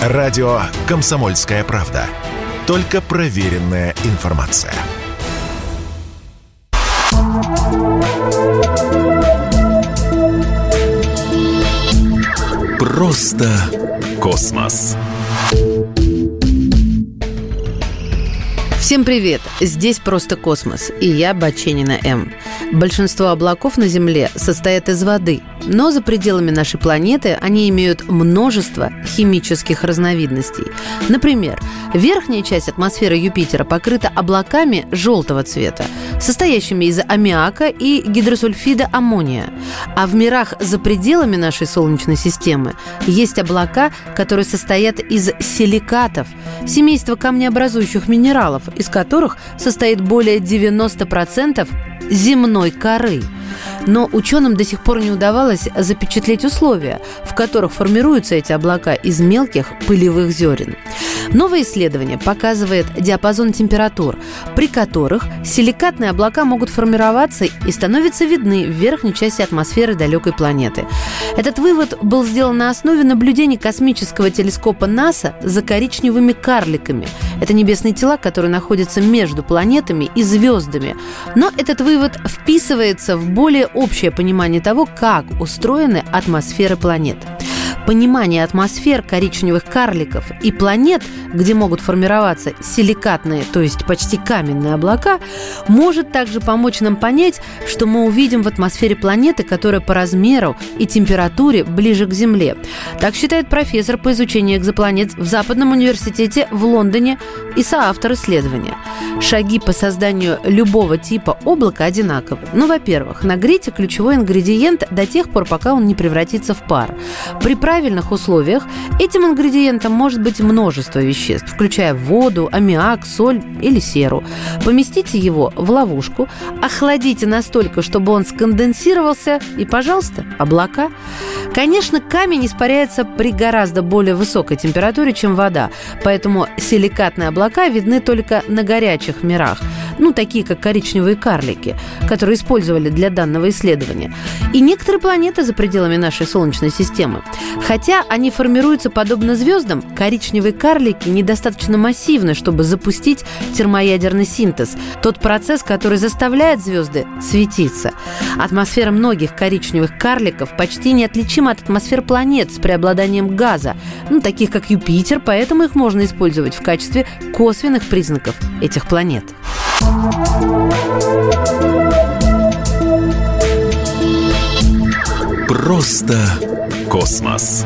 Радио «Комсомольская правда». Только проверенная информация. Просто космос. Всем привет! Здесь «Просто космос» и я, Баченина М. Большинство облаков на Земле состоят из воды, но за пределами нашей планеты они имеют множество химических разновидностей. Например, верхняя часть атмосферы Юпитера покрыта облаками желтого цвета, состоящими из аммиака и гидросульфида аммония. А в мирах за пределами нашей Солнечной системы есть облака, которые состоят из силикатов, семейства камнеобразующих минералов, из которых состоит более 90% земной коры. Но ученым до сих пор не удавалось запечатлеть условия, в которых формируются эти облака из мелких пылевых зерен. Новое исследование показывает диапазон температур, при которых силикатные облака могут формироваться и становятся видны в верхней части атмосферы далекой планеты. Этот вывод был сделан на основе наблюдений космического телескопа НАСА за коричневыми карликами. Это небесные тела, которые находятся между планетами и звездами. Но этот вывод вписывается в более общее понимание того, как устроены атмосферы планет понимание атмосфер коричневых карликов и планет, где могут формироваться силикатные, то есть почти каменные облака, может также помочь нам понять, что мы увидим в атмосфере планеты, которая по размеру и температуре ближе к Земле. Так считает профессор по изучению экзопланет в Западном университете в Лондоне и соавтор исследования. Шаги по созданию любого типа облака одинаковы. Ну, во-первых, нагрейте ключевой ингредиент до тех пор, пока он не превратится в пар. При правильных условиях этим ингредиентом может быть множество веществ, включая воду, аммиак, соль или серу. Поместите его в ловушку, охладите настолько, чтобы он сконденсировался, и, пожалуйста, облака. Конечно, камень испаряется при гораздо более высокой температуре, чем вода, поэтому силикатные облака видны только на горячих мирах – ну, такие как коричневые карлики, которые использовали для данного исследования, и некоторые планеты за пределами нашей Солнечной системы. Хотя они формируются подобно звездам, коричневые карлики недостаточно массивны, чтобы запустить термоядерный синтез, тот процесс, который заставляет звезды светиться. Атмосфера многих коричневых карликов почти неотличима от атмосфер планет с преобладанием газа, ну, таких как Юпитер, поэтому их можно использовать в качестве косвенных признаков этих планет. Просто космос.